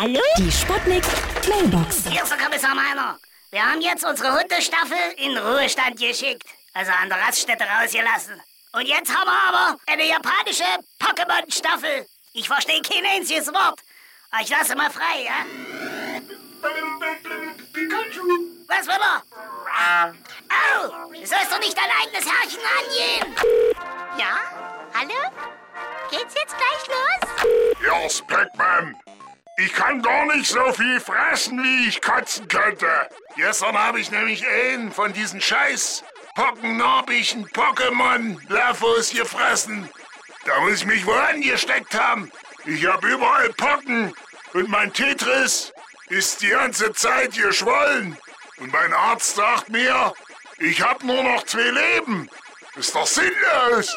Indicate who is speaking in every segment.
Speaker 1: Hallo? Die Sputnik Mailbox.
Speaker 2: Hier ist der Kommissar Meiner. Wir haben jetzt unsere Hundestaffel in Ruhestand geschickt. Also an der Raststätte rausgelassen. Und jetzt haben wir aber eine japanische Pokémon-Staffel. Ich verstehe kein einziges Wort. Aber ich lasse mal frei, ja? Was will er? Au! Du sollst doch nicht dein eigenes Herrchen angehen!
Speaker 3: Ja? Hallo? Geht's jetzt gleich los?
Speaker 4: Ja, Speckman. Ich kann gar nicht so viel fressen, wie ich kotzen könnte. Gestern habe ich nämlich einen von diesen scheiß pockennarbigen Pokémon-Lafos gefressen. Da muss ich mich wohl angesteckt haben. Ich habe überall Pocken und mein Tetris ist die ganze Zeit geschwollen. Und mein Arzt sagt mir, ich habe nur noch zwei Leben. Ist doch sinnlos.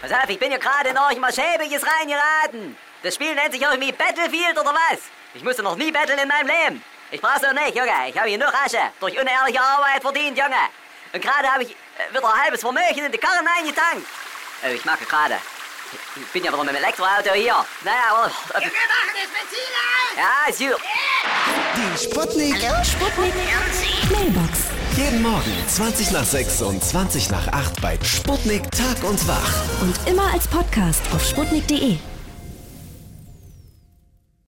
Speaker 5: Pass auf, ich bin ja gerade in irgendwas Schäbiges reingeraten. Das Spiel nennt sich irgendwie Battlefield oder was? Ich musste noch nie battlen in meinem Leben. Ich brauch's doch nicht, Junge. Ich habe hier nur Asche durch unehrliche Arbeit verdient, Junge. Und gerade habe ich äh, wieder ein halbes Vermögen in die Karren eingetankt. Äh, ich merke gerade, ich bin ja wieder mit dem Elektroauto hier. Naja, aber...
Speaker 2: Wir machen das Benzin aus!
Speaker 5: Ja, ist gut.
Speaker 6: Die Sputnik.
Speaker 1: Hallo, Sputnik Mailbox.
Speaker 6: Jeden Morgen 20 nach 6 und 20 nach 8 bei Sputnik Tag und Wach.
Speaker 1: Und immer als Podcast auf sputnik.de.